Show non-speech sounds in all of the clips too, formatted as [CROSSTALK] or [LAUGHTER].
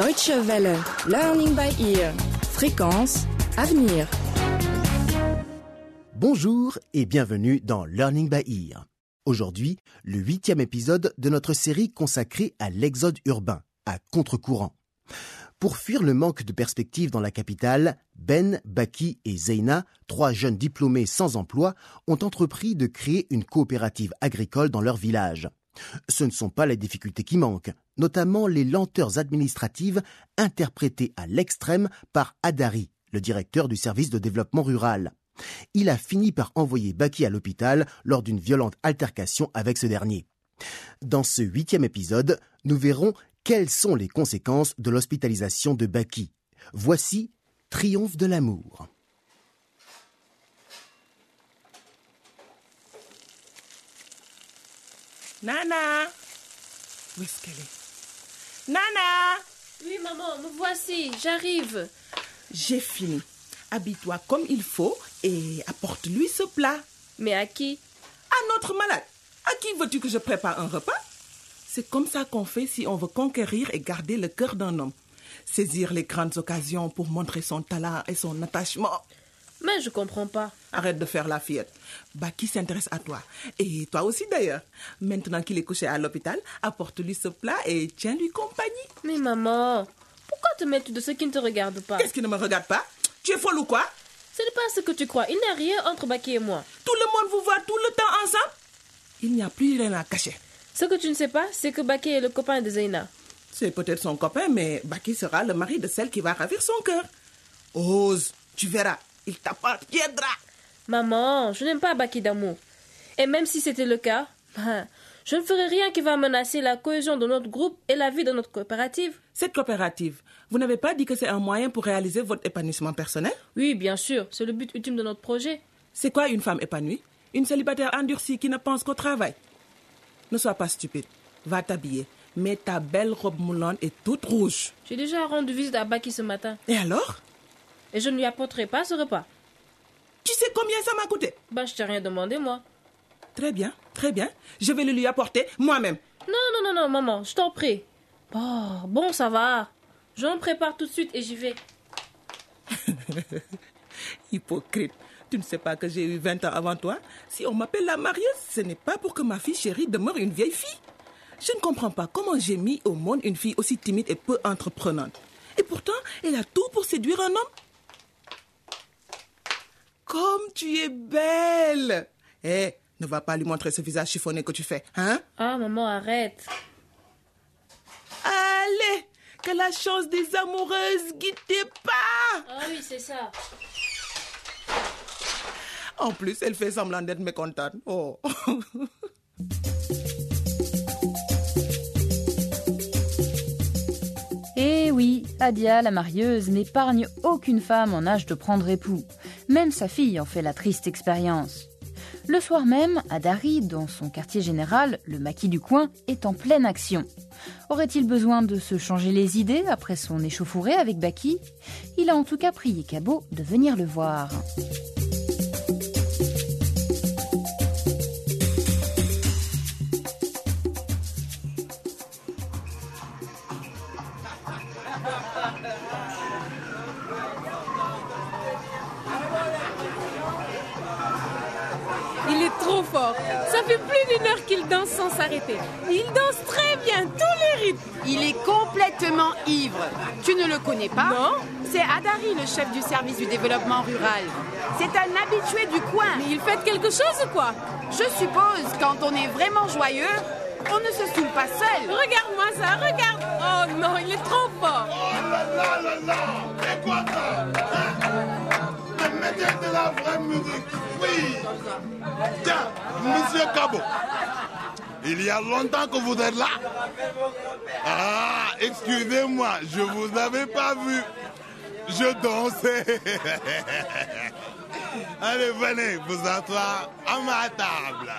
Deutsche Welle. Learning by ear. Fréquence. Avenir. Bonjour et bienvenue dans Learning by Ear. Aujourd'hui, le huitième épisode de notre série consacrée à l'exode urbain, à contre-courant. Pour fuir le manque de perspective dans la capitale, Ben, Baki et Zeina, trois jeunes diplômés sans emploi, ont entrepris de créer une coopérative agricole dans leur village. Ce ne sont pas les difficultés qui manquent, notamment les lenteurs administratives interprétées à l'extrême par Adari, le directeur du service de développement rural. Il a fini par envoyer Baki à l'hôpital lors d'une violente altercation avec ce dernier. Dans ce huitième épisode, nous verrons quelles sont les conséquences de l'hospitalisation de Baki Voici Triomphe de l'amour. Nana Où est-ce qu'elle est? Nana Oui, maman, me voici, j'arrive. J'ai fini. Habille-toi comme il faut et apporte-lui ce plat. Mais à qui? À notre malade. À qui veux-tu que je prépare un repas? C'est comme ça qu'on fait si on veut conquérir et garder le cœur d'un homme. Saisir les grandes occasions pour montrer son talent et son attachement. Mais je comprends pas. Arrête de faire la fillette. Baki s'intéresse à toi? Et toi aussi d'ailleurs. Maintenant qu'il est couché à l'hôpital, apporte-lui ce plat et tiens-lui compagnie. Mais maman, pourquoi te mettre de ce qui ne te regarde pas? Qu'est-ce qui ne me regarde pas? Tu es folle ou quoi? Ce n'est pas ce que tu crois. Il n'y a rien entre Baki et moi. Tout le monde vous voit tout le temps ensemble? Il n'y a plus rien à cacher. Ce que tu ne sais pas, c'est que Baki est le copain de Zeina. C'est peut-être son copain, mais Baki sera le mari de celle qui va ravir son cœur. Ose, tu verras, il t'appartiendra. Maman, je n'aime pas Baki d'amour. Et même si c'était le cas, ben, je ne ferai rien qui va menacer la cohésion de notre groupe et la vie de notre coopérative. Cette coopérative, vous n'avez pas dit que c'est un moyen pour réaliser votre épanouissement personnel? Oui, bien sûr, c'est le but ultime de notre projet. C'est quoi une femme épanouie? Une célibataire endurcie qui ne pense qu'au travail. Ne sois pas stupide. Va t'habiller. Mets ta belle robe moulante et toute rouge. J'ai déjà rendu visite à Baki ce matin Et alors? Et je ne lui apporterai pas ce repas. Tu sais combien ça m'a coûté Ben, je t'ai rien demandé, moi. Très bien, très bien. Je vais le lui apporter moi-même. Non, non, non, non, maman, je t'en prie. Oh, bon, ça va. Je me prépare tout de suite et j'y vais. [LAUGHS] Hypocrite. Tu ne sais pas que j'ai eu 20 ans avant toi Si on m'appelle la marieuse, ce n'est pas pour que ma fille chérie demeure une vieille fille. Je ne comprends pas comment j'ai mis au monde une fille aussi timide et peu entreprenante. Et pourtant, elle a tout pour séduire un homme. Comme tu es belle Eh, ne va pas lui montrer ce visage chiffonné que tu fais, hein? Ah, maman, arrête. Allez, que la chance des amoureuses guide tes pas Ah oui, c'est ça. En plus, elle fait semblant d'être mécontente. Oh Eh oui, Adia, la marieuse, n'épargne aucune femme en âge de prendre époux. Même sa fille en fait la triste expérience. Le soir même, Adari, dans son quartier général, le maquis du coin, est en pleine action. Aurait-il besoin de se changer les idées après son échauffourée avec Baki? Il a en tout cas prié Cabot de venir le voir. Fort. Ça fait plus d'une heure qu'il danse sans s'arrêter. Il danse très bien, tous les rythmes. Il est complètement ivre. Tu ne le connais pas Non C'est Adari, le chef du service du développement rural. C'est un habitué du coin. Mais il fait quelque chose ou quoi Je suppose, quand on est vraiment joyeux, on ne se saoule pas seul. Regarde-moi ça, regarde. Oh non, il est trop fort. C'est quoi ça Mais mettez de la vraie musique. Oui. Tiens, monsieur Cabo. Il y a longtemps que vous êtes là. Ah, excusez-moi, je vous avais pas vu. Je dansais. [LAUGHS] Allez, venez vous asseoir à ma table.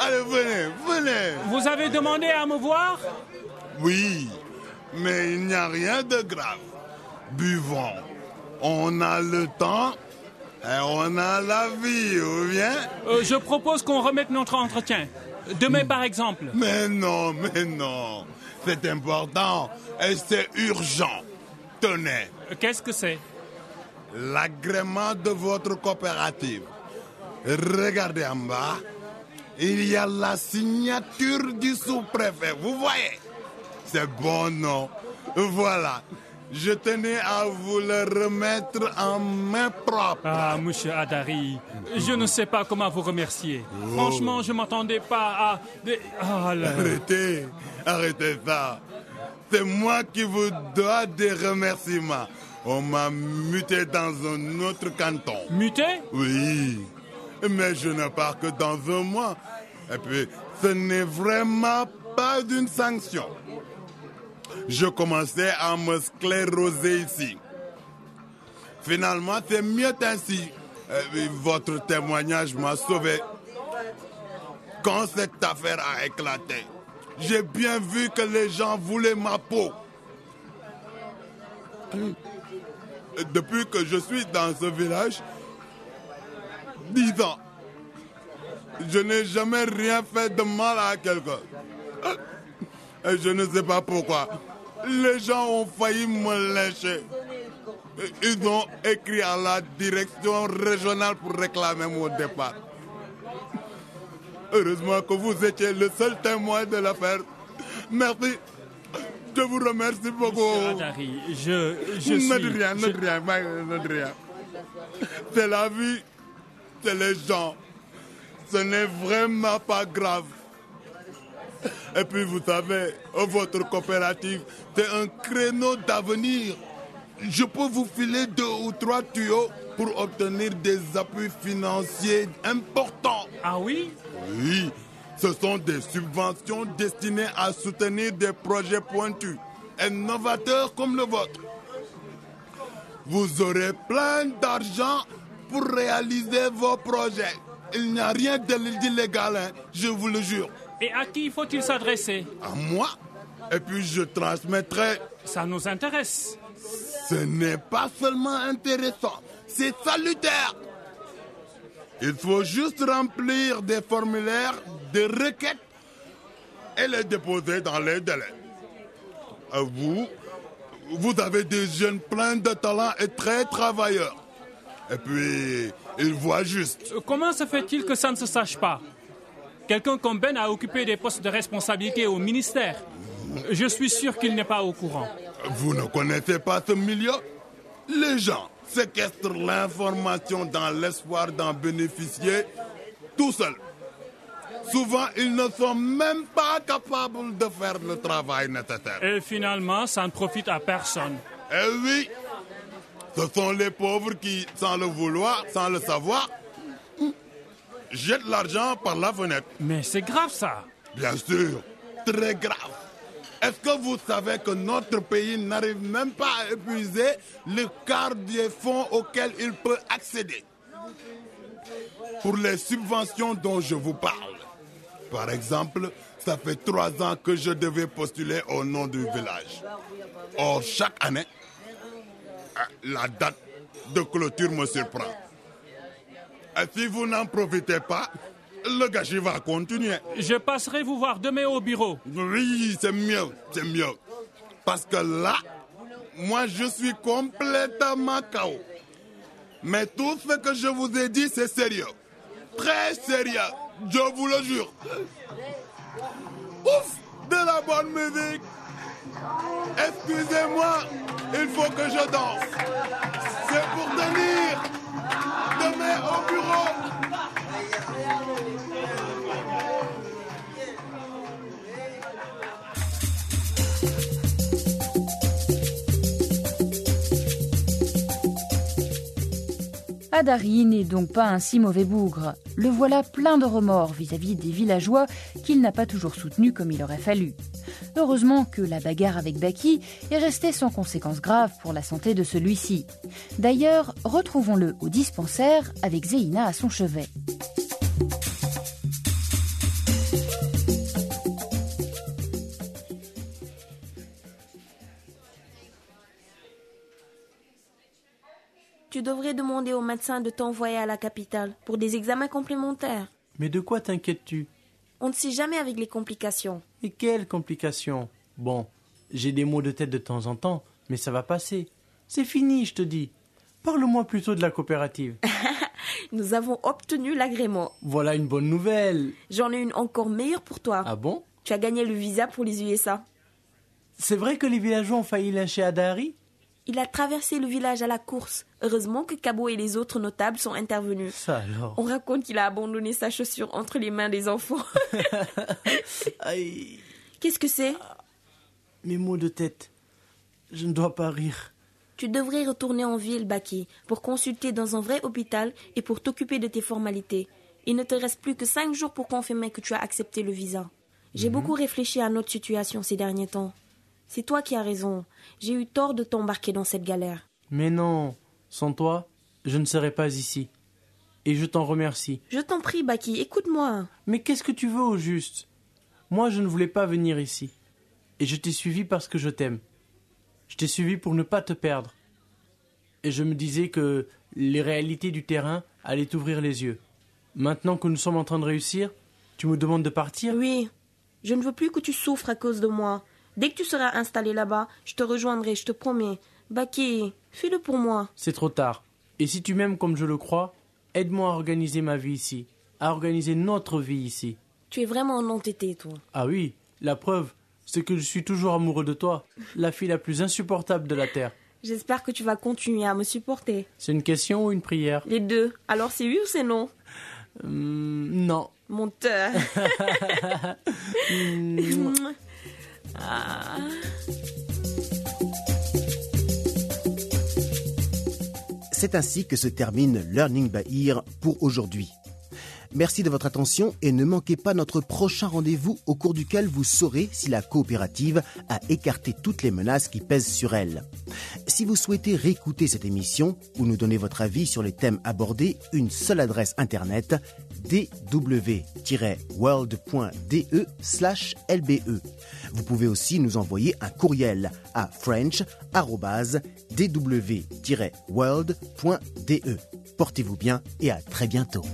Allez, venez, venez. Vous avez demandé à me voir? Oui, mais il n'y a rien de grave. Buvons. On a le temps et on a la vie, ou bien Euh, Je propose qu'on remette notre entretien. Demain, par exemple. Mais non, mais non. C'est important et c'est urgent. Tenez, Qu'est-ce que c'est? L'agrément de votre coopérative. Regardez en bas, il y a la signature du sous-préfet. Vous voyez? C'est bon, non? Voilà. Je tenais à vous le remettre en main propre. Ah, monsieur Adari, je ne sais pas comment vous remercier. Franchement, je m'attendais pas à... Ah là. Arrêtez, arrêtez ça. C'est moi qui vous dois des remerciements. On m'a muté dans un autre canton. Muté? Oui, mais je ne pars que dans un mois. Et puis, ce n'est vraiment pas une sanction. Je commençais à me scléroser ici. Finalement, c'est mieux ainsi. Puis, votre témoignage m'a sauvé. Quand cette affaire a éclaté, j'ai bien vu que les gens voulaient ma peau. Et Depuis que je suis dans ce village, dix ans, je n'ai jamais rien fait de mal à quelqu'un. Et je ne sais pas pourquoi. Les gens ont failli me lyncher. Ils ont écrit à la direction régionale pour réclamer mon départ. Heureusement que vous étiez le seul témoin de l'affaire. Merci. Je vous remercie beaucoup. Adari, je, je ne suis... dis rien, ne dis rien, ne rien. C'est la vie, c'est les gens. Ce n'est vraiment pas grave. Et puis vous savez, votre coopérative, c'est un créneau d'avenir. Je peux vous filer deux ou trois tuyaux pour obtenir des appuis financiers importants. Ah oui? Oui, ce sont des subventions destinées à soutenir des projets pointus et novateurs comme le vôtre. Vous aurez plein d'argent pour réaliser vos projets. Il n'y a rien d'illégal, hein, je vous le jure. Et à qui faut-il s'adresser À moi, et puis je transmettrai. Ça nous intéresse. Ce n'est pas seulement intéressant, c'est salutaire. Il faut juste remplir des formulaires, des requêtes et les déposer dans les délais. Vous, vous avez des jeunes pleins de talent et très travailleurs. Et puis, ils voient juste. Euh, Comment se fait-il que ça ne se sache pas? Quelqu'un comme Ben a occupé des postes de responsabilité au ministère. Je suis sûr qu'il n'est pas au courant. Vous ne connaissez pas ce milieu? Les gens séquestrent l'information dans l'espoir d'en bénéficier tout seuls. Souvent, ils ne sont même pas capables de faire le travail nécessaire. Et finalement, ça ne profite à personne. Eh oui, ce sont les pauvres qui, sans le vouloir, sans le savoir, jettent l'argent par la fenêtre. Mais c'est grave ça. Bien sûr, très grave. Est-ce que vous savez que notre pays n'arrive même pas à épuiser le quart des fonds auxquels il peut accéder? Pour les subventions dont je vous parle. Par exemple, ça fait trois ans que je devais postuler au nom du village. Or, chaque année, la date de clôture me surprend. Et si vous n'en profitez pas, le gâchis va continuer. Je passerai vous voir demain au bureau. Oui, c'est mieux, c'est mieux. Parce que là, moi, je suis complètement KO. Mais tout ce que je vous ai dit, c'est sérieux. Très sérieux, je vous le jure. Ouf, de la bonne musique. Excusez-moi, il faut que je danse. C'est pour tenir. Au bureau. Adari n'est donc pas un si mauvais bougre. Le voilà plein de remords vis-à-vis des villageois qu'il n'a pas toujours soutenus comme il aurait fallu. Heureusement que la bagarre avec Baki est restée sans conséquences graves pour la santé de celui-ci. D'ailleurs, retrouvons-le au dispensaire avec Zéina à son chevet. Tu devrais demander au médecin de t'envoyer à la capitale pour des examens complémentaires. Mais de quoi t'inquiètes-tu? On ne sait jamais avec les complications. Et quelles complications? Bon, j'ai des maux de tête de temps en temps, mais ça va passer. C'est fini, je te dis. Parle-moi plutôt de la coopérative. [LAUGHS] Nous avons obtenu l'agrément. Voilà une bonne nouvelle. J'en ai une encore meilleure pour toi. Ah bon? Tu as gagné le visa pour les USA. C'est vrai que les villageois ont failli lyncher Adari? Il a traversé le village à la course. Heureusement que Cabo et les autres notables sont intervenus. Ça alors. On raconte qu'il a abandonné sa chaussure entre les mains des enfants. [LAUGHS] Aïe, Qu'est-ce que c'est? Mes maux de tête. Je ne dois pas rire. Tu devrais retourner en ville, Baki, pour consulter dans un vrai hôpital et pour t'occuper de tes formalités. Il ne te reste plus que cinq jours pour confirmer que tu as accepté le visa. J'ai beaucoup réfléchi à notre situation ces derniers temps. C'est toi qui as raison. J'ai eu tort de t'embarquer dans cette galère. Mais non, sans toi, je ne serais pas ici. Et je t'en remercie. Je t'en prie, Baki, écoute-moi. Mais qu'est-ce que tu veux au juste? Moi, je ne voulais pas venir ici. Et je t'ai suivi parce que je t'aime. Je t'ai suivi pour ne pas te perdre. Et je me disais que les réalités du terrain allaient t'ouvrir les yeux. Maintenant que nous sommes en train de réussir, tu me demandes de partir? Oui, je ne veux plus que tu souffres à cause de moi. Dès que tu seras installé là-bas, je te rejoindrai, je te promets. Baki, fais-le pour moi. C'est trop tard. Et si tu m'aimes comme je le crois, aide-moi à organiser ma vie ici, à organiser notre vie ici. Tu es vraiment un entêté, toi. Ah oui, la preuve, c'est que je suis toujours amoureux de toi, la fille la plus insupportable de la Terre. J'espère que tu vas continuer à me supporter. C'est une question ou une prière? Les deux. Alors c'est oui ou c'est non? Hum, Non. Monteur. [LAUGHS] [LAUGHS] Ah. C'est ainsi que se termine Learning by Ear pour aujourd'hui. Merci de votre attention et ne manquez pas notre prochain rendez-vous au cours duquel vous saurez si la coopérative a écarté toutes les menaces qui pèsent sur elle. Si vous souhaitez réécouter cette émission ou nous donner votre avis sur les thèmes abordés, une seule adresse internet dw-world.de slash lbe. Vous pouvez aussi nous envoyer un courriel à french.dw-world.de. Portez-vous bien et à très bientôt.